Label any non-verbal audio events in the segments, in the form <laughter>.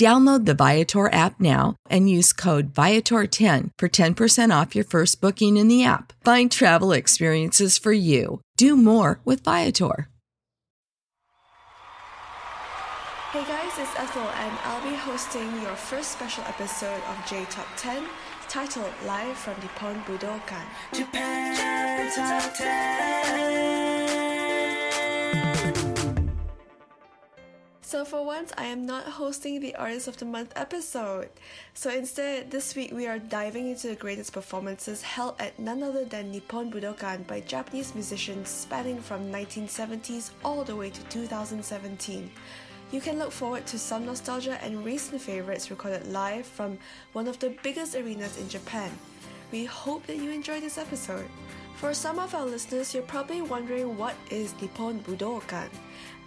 Download the Viator app now and use code Viator10 for 10% off your first booking in the app. Find travel experiences for you. Do more with Viator. Hey guys, it's Ethel, and I'll be hosting your first special episode of J Top 10 titled Live from Nippon Budokan. Japan Top 10. So, for once, I am not hosting the Artist of the Month episode. So, instead, this week we are diving into the greatest performances held at none other than Nippon Budokan by Japanese musicians spanning from 1970s all the way to 2017. You can look forward to some nostalgia and recent favorites recorded live from one of the biggest arenas in Japan. We hope that you enjoy this episode. For some of our listeners, you're probably wondering what is Nippon Budokan?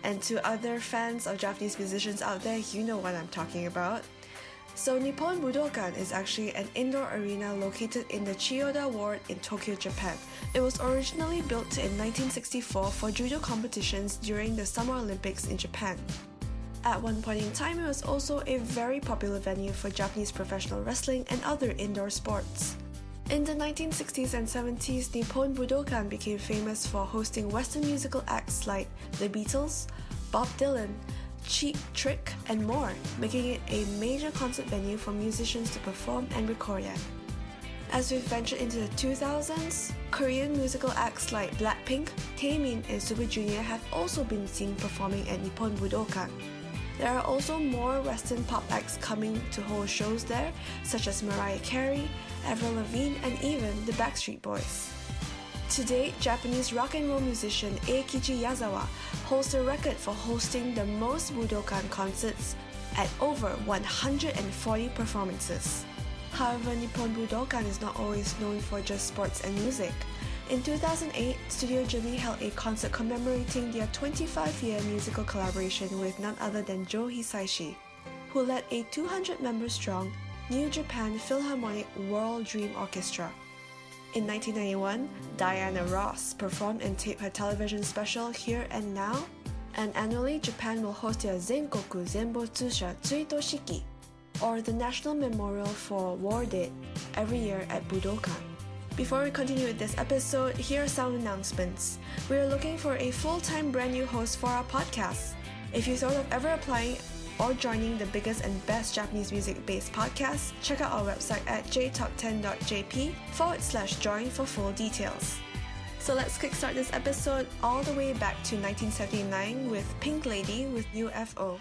And to other fans of Japanese musicians out there, you know what I'm talking about. So, Nippon Budokan is actually an indoor arena located in the Chiyoda Ward in Tokyo, Japan. It was originally built in 1964 for judo competitions during the Summer Olympics in Japan. At one point in time, it was also a very popular venue for Japanese professional wrestling and other indoor sports. In the 1960s and 70s, Nippon Budokan became famous for hosting Western musical acts like The Beatles, Bob Dylan, Cheap Trick, and more, making it a major concert venue for musicians to perform and record at. As we've ventured into the 2000s, Korean musical acts like Blackpink, Taemin, and Super Junior have also been seen performing at Nippon Budokan. There are also more Western pop acts coming to hold shows there, such as Mariah Carey, Avril Lavigne, and even the Backstreet Boys. To date, Japanese rock and roll musician Eikichi Yazawa holds the record for hosting the most Budokan concerts at over 140 performances. However, Nippon Budokan is not always known for just sports and music. In 2008, Studio Ghibli held a concert commemorating their 25-year musical collaboration with none other than Joe Hisaishi, who led a 200-member-strong New Japan Philharmonic World Dream Orchestra. In 1991, Diana Ross performed and taped her television special Here and Now, and annually Japan will host their Zenkoku Senbotsusha Tsuito Shiki, or the National Memorial for War Dead, every year at Budokan. Before we continue with this episode, here are some announcements. We are looking for a full time brand new host for our podcast. If you thought of ever applying or joining the biggest and best Japanese music based podcast, check out our website at jtop10.jp forward slash join for full details. So let's kickstart this episode all the way back to 1979 with Pink Lady with UFO.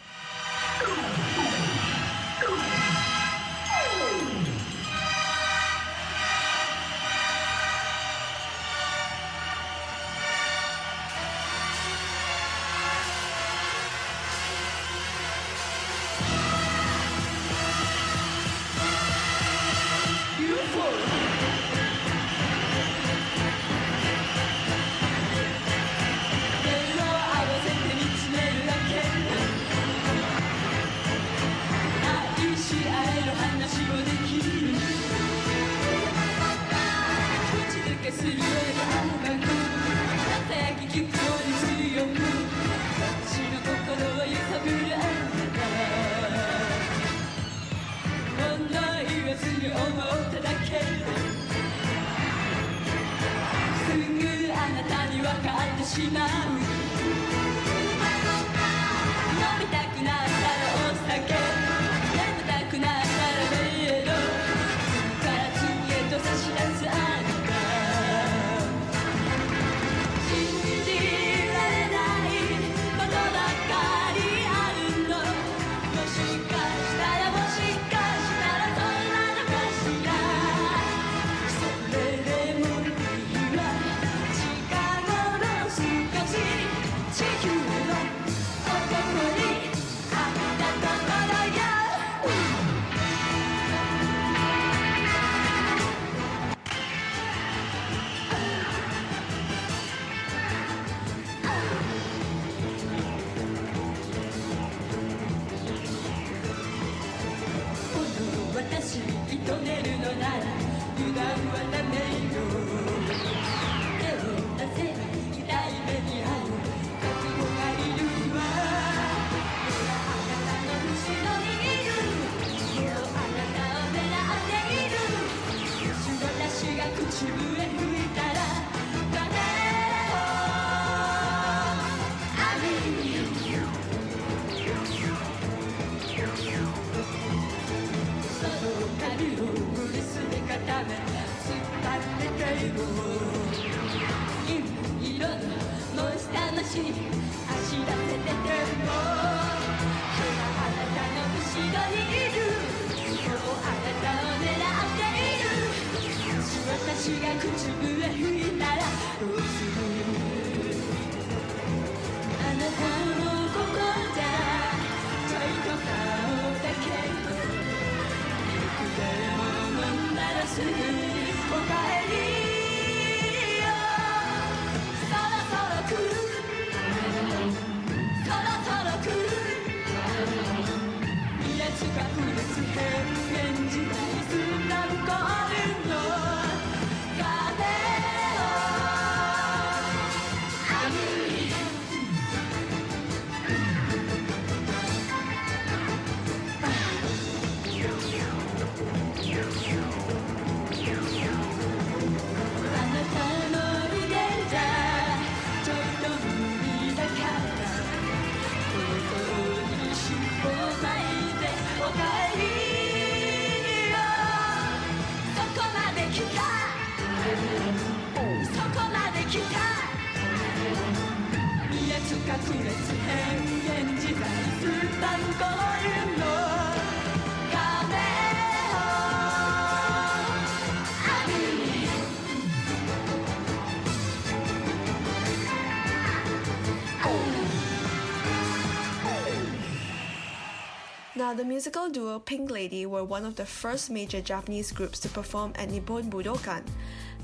Now, the musical duo Pink Lady were one of the first major Japanese groups to perform at Nippon Budokan.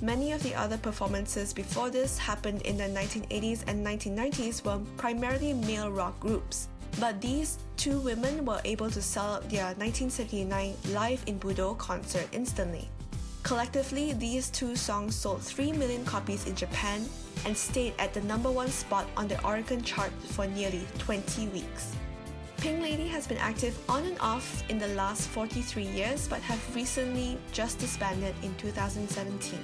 Many of the other performances before this happened in the 1980s and 1990s were primarily male rock groups. But these two women were able to sell out their 1979 Live in Budo concert instantly. Collectively, these two songs sold 3 million copies in Japan and stayed at the number one spot on the Oricon chart for nearly 20 weeks. Pink Lady has been active on and off in the last 43 years but have recently just disbanded in 2017.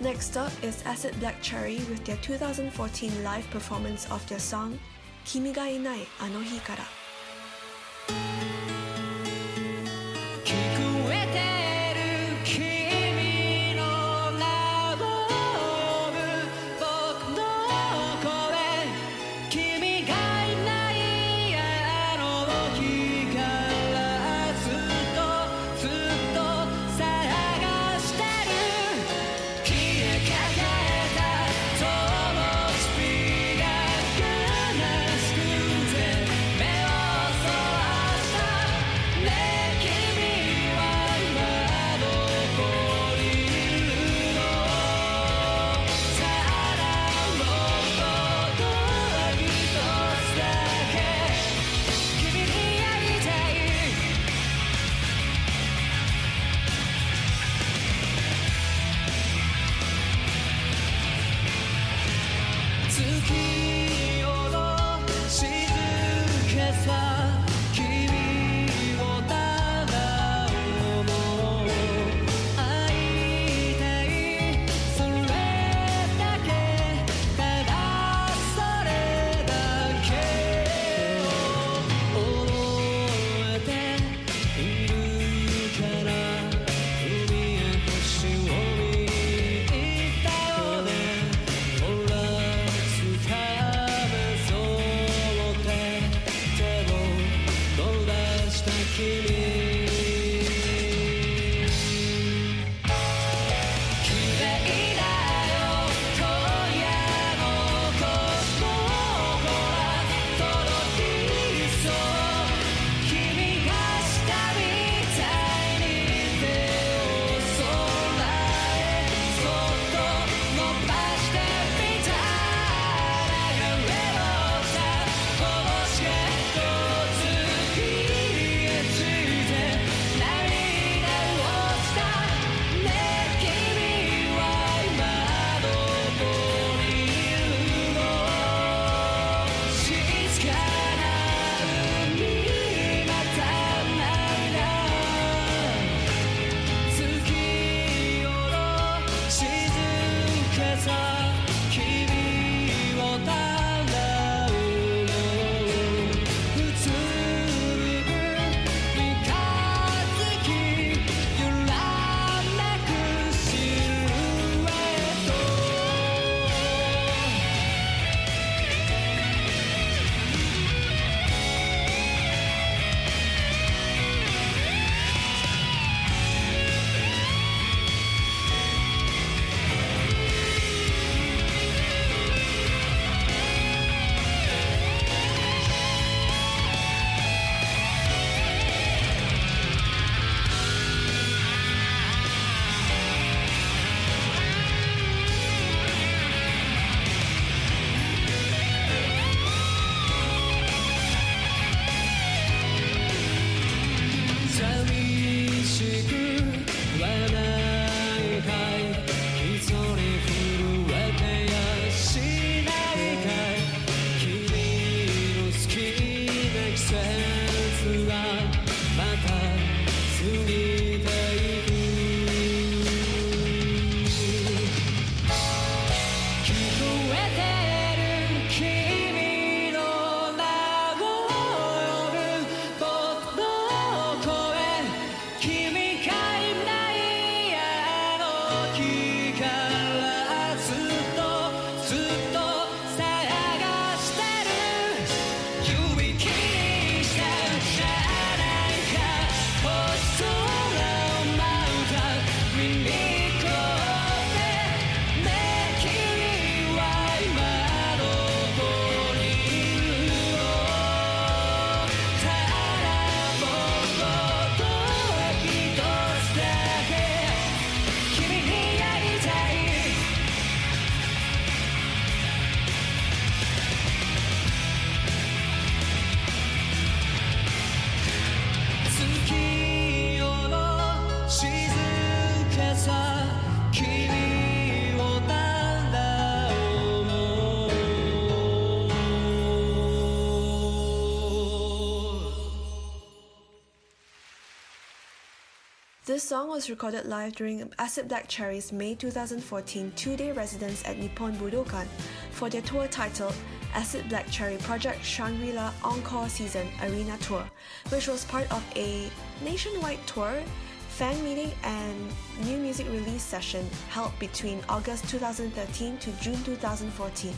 Next up is Acid Black Cherry with their 2014 live performance of their song Kimiga Inai Anohikara. Song was recorded live during Acid Black Cherry's May 2014 two-day residence at Nippon Budokan for their tour titled Acid Black Cherry Project Shangri-La Encore Season Arena Tour, which was part of a nationwide tour, fan meeting and new music release session held between August 2013 to June 2014.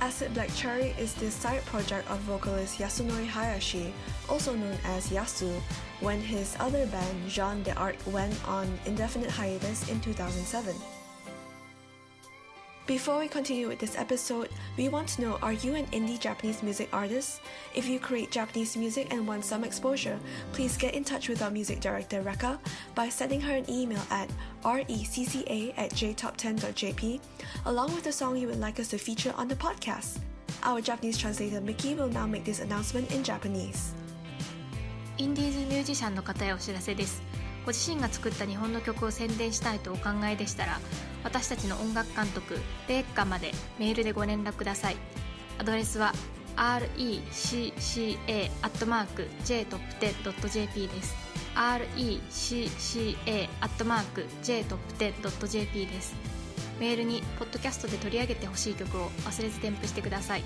Acid Black Cherry is the side project of vocalist Yasunori Hayashi, also known as Yasu, when his other band, Janne Da went on indefinite hiatus in 2007. Before we continue with this episode, we want to know are you an indie Japanese music artist? If you create Japanese music and want some exposure, please get in touch with our music director Reka by sending her an email at recca at jtop10.jp along with the song you would like us to feature on the podcast. Our Japanese translator Mickey will now make this announcement in Japanese. インディーズミュージシャンの方へお知らせです ご自身が作った日本の曲を宣伝したいとお考えでしたら私たちの音楽監督レイカまでメールでご連絡ください。アドレスは recca.jtop10.jp です。Recca.jtop10.jp です。メールにポッドキャストで取り上げてほしい曲を忘れず添付してください。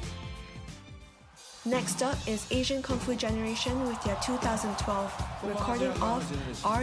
Next up is Asian Kung Fu Generation with their 2012 recording of R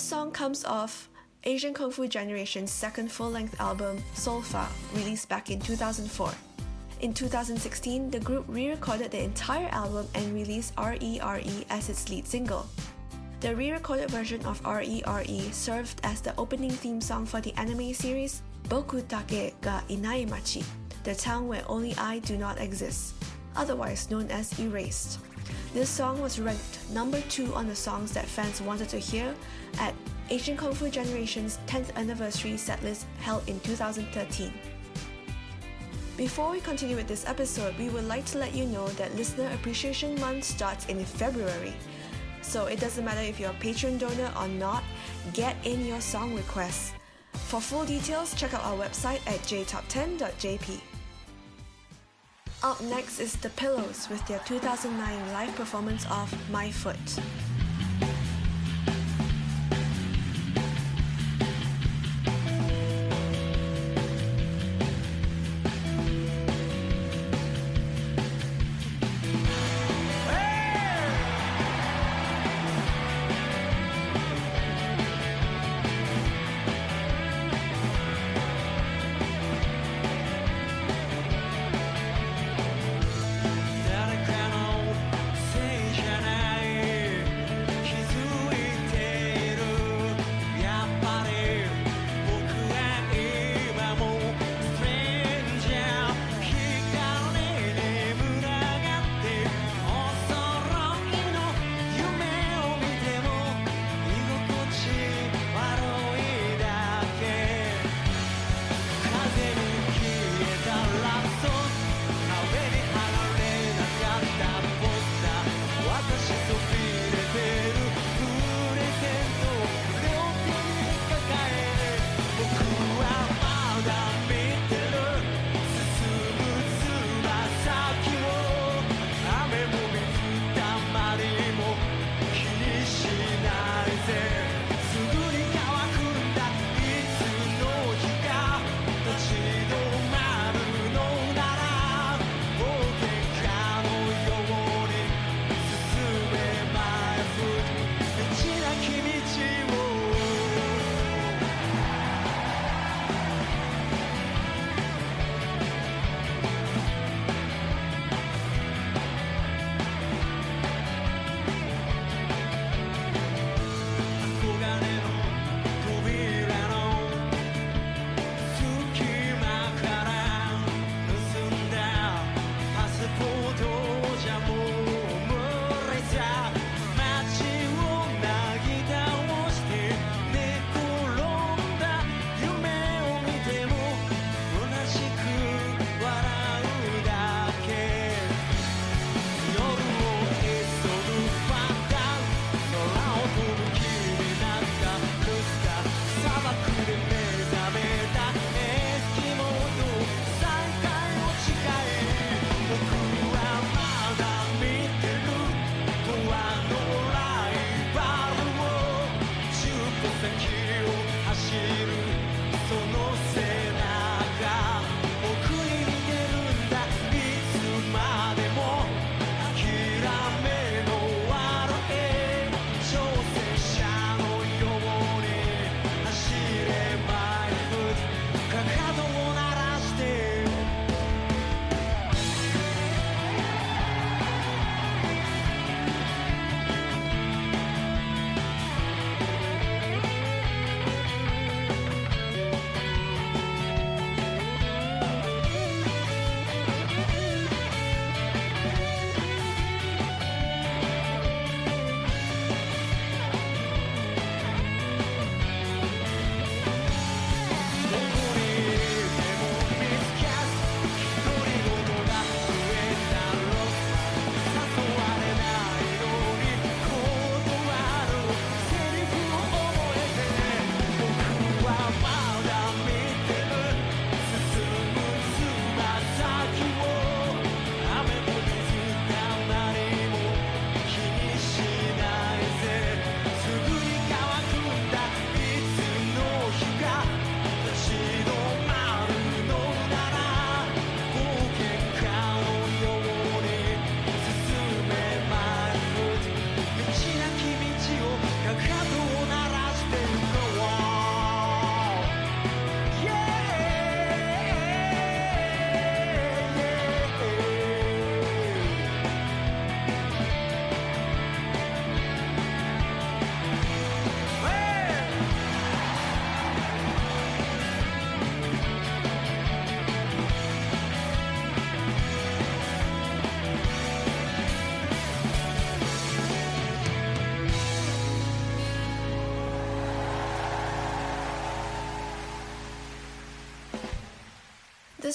This song comes off Asian Kung Fu Generation's second full length album, Solfa, released back in 2004. In 2016, the group re recorded the entire album and released RERE as its lead single. The re recorded version of RERE served as the opening theme song for the anime series Boku dake ga Inai Machi, the town where only I do not exist, otherwise known as Erased. This song was ranked number 2 on the songs that fans wanted to hear at Asian Kung Fu Generation's 10th anniversary setlist held in 2013. Before we continue with this episode, we would like to let you know that Listener Appreciation Month starts in February. So it doesn't matter if you're a patron donor or not, get in your song requests. For full details, check out our website at jtop10.jp. Up next is The Pillows with their 2009 live performance of My Foot.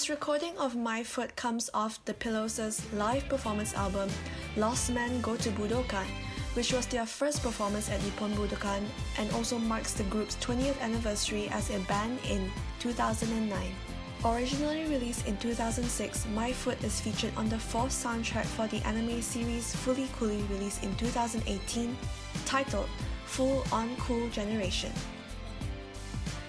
This recording of My Foot comes off the Pillows' live performance album Lostman Go to Budokan, which was their first performance at Nippon Budokan and also marks the group's 20th anniversary as a band in 2009. Originally released in 2006, My Foot is featured on the fourth soundtrack for the anime series Fooly Cooly released in 2018, titled Fool On Cool Generation.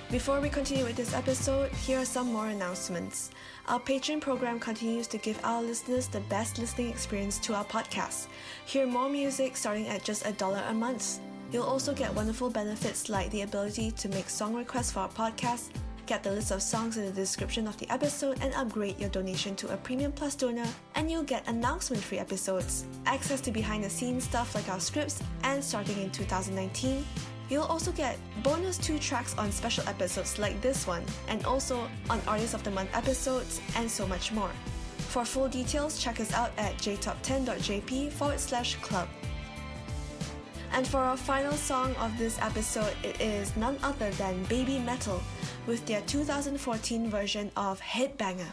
Before we continue with this episode, here are some more announcements. Our Patreon program continues to give our listeners the best listening experience to our podcast. Hear more music starting at just a dollar a month. You'll also get wonderful benefits like the ability to make song requests for our podcast, get the list of songs in the description of the episode, and upgrade your donation to a Premium Plus donor, and you'll get announcement free episodes, access to behind the scenes stuff like our scripts, and starting in 2019, You'll also get bonus two tracks on special episodes like this one, and also on Artist of the Month episodes, and so much more. For full details, check us out at jtop10.jp forward slash club. And for our final song of this episode, it is none other than Baby Metal with their 2014 version of Headbanger.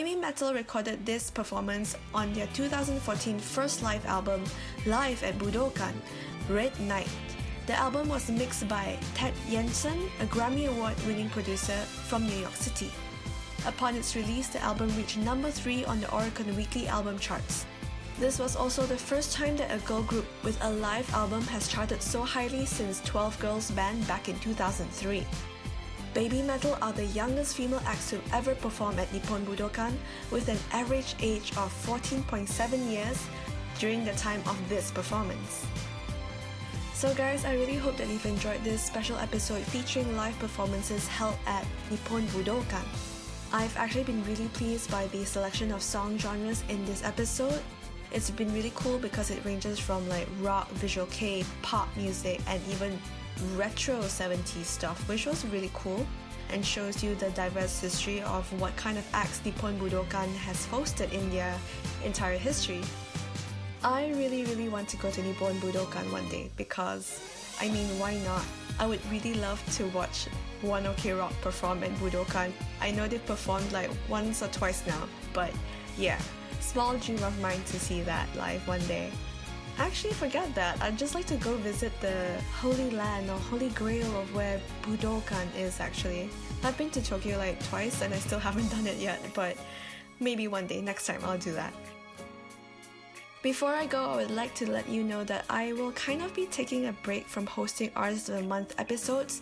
Baby Metal recorded this performance on their 2014 first live album, Live at Budokan, Red Night. The album was mixed by Ted Jensen, a Grammy Award winning producer from New York City. Upon its release, the album reached number 3 on the Oricon Weekly Album charts. This was also the first time that a girl group with a live album has charted so highly since 12 Girls Band back in 2003. Baby Metal are the youngest female acts to ever perform at Nippon Budokan with an average age of 14.7 years during the time of this performance. So, guys, I really hope that you've enjoyed this special episode featuring live performances held at Nippon Budokan. I've actually been really pleased by the selection of song genres in this episode. It's been really cool because it ranges from like rock, visual kei, pop music, and even retro 70s stuff, which was really cool and shows you the diverse history of what kind of acts Nippon Budokan has hosted in their entire history. I really, really want to go to Nippon Budokan one day because, I mean, why not? I would really love to watch One OK Rock perform at Budokan. I know they've performed like once or twice now, but yeah, small dream of mine to see that live one day. Actually, forget that. I'd just like to go visit the Holy Land or Holy Grail of where Budokan is actually. I've been to Tokyo like twice and I still <laughs> haven't done it yet, but maybe one day, next time, I'll do that. Before I go, I would like to let you know that I will kind of be taking a break from hosting Artist of the Month episodes.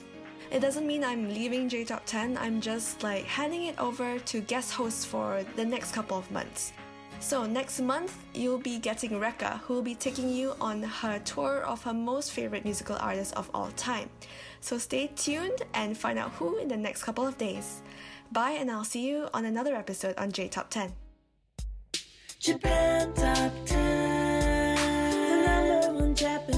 It doesn't mean I'm leaving J Top 10, I'm just like handing it over to guest hosts for the next couple of months. So, next month, you'll be getting Rekka, who will be taking you on her tour of her most favorite musical artists of all time. So, stay tuned and find out who in the next couple of days. Bye, and I'll see you on another episode on J Top 10. Japan Top 10, the number one Japanese